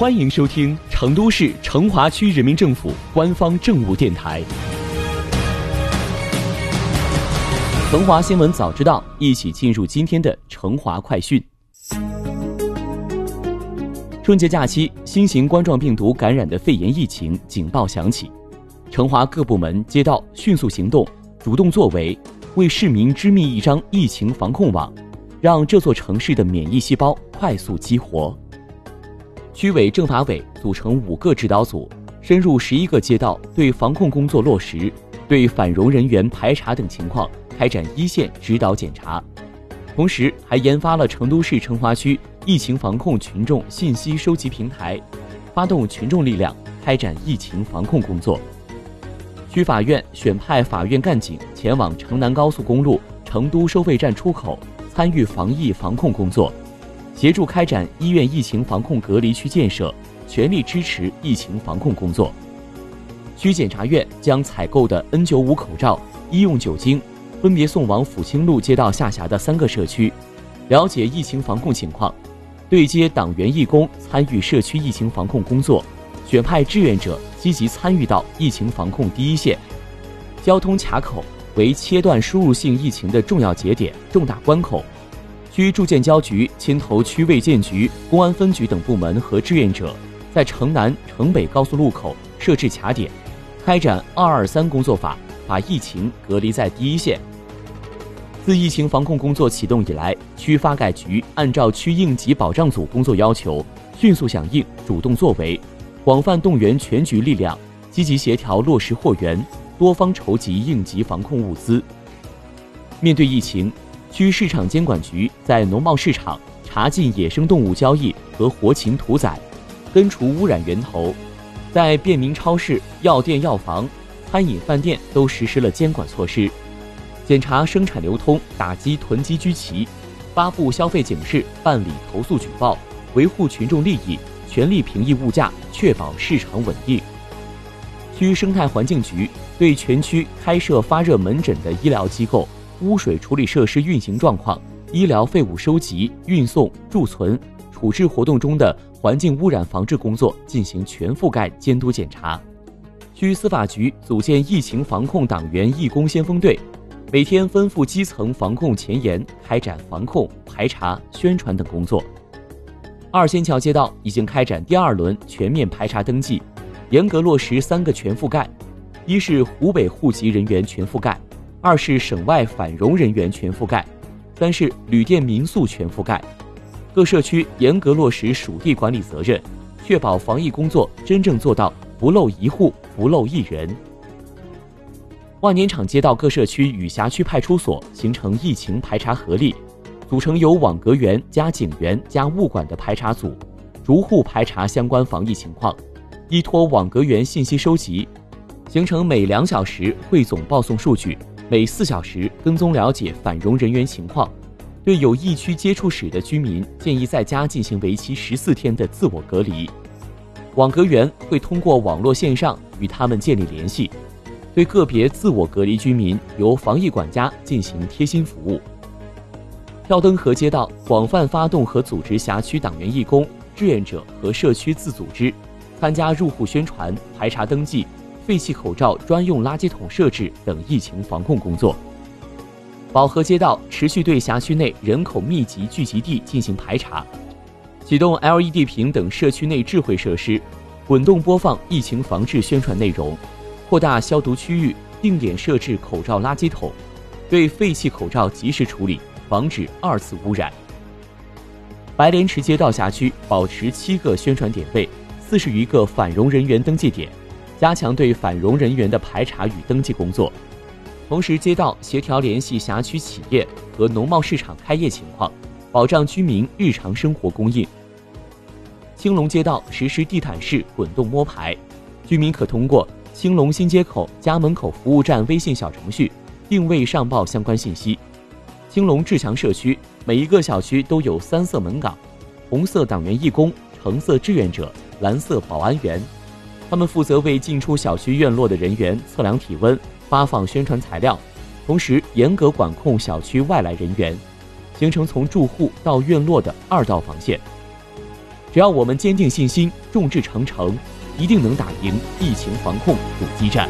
欢迎收听成都市成华区人民政府官方政务电台《成华新闻早知道》，一起进入今天的成华快讯。春节假期，新型冠状病毒感染的肺炎疫情警报响起，成华各部门街道迅速行动，主动作为，为市民织密一张疫情防控网，让这座城市的免疫细胞快速激活。区委政法委组成五个指导组，深入十一个街道，对防控工作落实、对返蓉人员排查等情况开展一线指导检查，同时还研发了成都市成华区疫情防控群众信息收集平台，发动群众力量开展疫情防控工作。区法院选派法院干警前往城南高速公路成都收费站出口，参与防疫防控工作。协助开展医院疫情防控隔离区建设，全力支持疫情防控工作。区检察院将采购的 N95 口罩、医用酒精分别送往抚清路街道下辖的三个社区，了解疫情防控情况，对接党员义工参与社区疫情防控工作，选派志愿者积极参与到疫情防控第一线。交通卡口为切断输入性疫情的重要节点、重大关口。区住建交局牵头区卫健局、公安分局等部门和志愿者，在城南、城北高速路口设置卡点，开展“二二三”工作法，把疫情隔离在第一线。自疫情防控工作启动以来，区发改局按照区应急保障组工作要求，迅速响应、主动作为，广泛动员全局力量，积极协调落实货源，多方筹集应急防控物资。面对疫情。区市场监管局在农贸市场查禁野生动物交易和活禽屠宰，根除污染源头；在便民超市、药店、药房、餐饮饭店都实施了监管措施，检查生产流通，打击囤积居奇，发布消费警示，办理投诉举报，维护群众利益，全力平抑物价，确保市场稳定。区生态环境局对全区开设发热门诊的医疗机构。污水处理设施运行状况、医疗废物收集、运送、贮存、处置活动中的环境污染防治工作进行全覆盖监督检查。区司法局组建疫情防控党员义工先锋队，每天奔赴基层防控前沿，开展防控、排查、宣传等工作。二仙桥街道已经开展第二轮全面排查登记，严格落实三个全覆盖：一是湖北户籍人员全覆盖。二是省外返蓉人员全覆盖，三是旅店民宿全覆盖。各社区严格落实属地管理责任，确保防疫工作真正做到不漏一户、不漏一人。万年场街道各社区与辖区派出所形成疫情排查合力，组成由网格员加警员加物管的排查组，逐户排查相关防疫情况，依托网格员信息收集，形成每两小时汇总报送数据。每四小时跟踪了解返蓉人员情况，对有疫区接触史的居民建议在家进行为期十四天的自我隔离。网格员会通过网络线上与他们建立联系，对个别自我隔离居民由防疫管家进行贴心服务。跳灯河街道广泛发动和组织辖区党员义工、志愿者和社区自组织，参加入户宣传、排查登记。废弃口罩专用垃圾桶设置等疫情防控工作。宝和街道持续对辖区内人口密集聚集地进行排查，启动 LED 屏等社区内智慧设施，滚动播放疫情防治宣传内容，扩大消毒区域，定点设置口罩垃圾桶，对废弃口罩及时处理，防止二次污染。白莲池街道辖区保持七个宣传点位，四十余个返蓉人员登记点。加强对返蓉人员的排查与登记工作，同时街道协调联系辖区企业和农贸市场开业情况，保障居民日常生活供应。青龙街道实施地毯式滚动摸排，居民可通过青龙新街口家门口服务站微信小程序定位上报相关信息。青龙志强社区每一个小区都有三色门岗，红色党员义工，橙色志愿者，蓝色保安员。他们负责为进出小区院落的人员测量体温、发放宣传材料，同时严格管控小区外来人员，形成从住户到院落的二道防线。只要我们坚定信心，众志成城，一定能打赢疫情防控阻击战。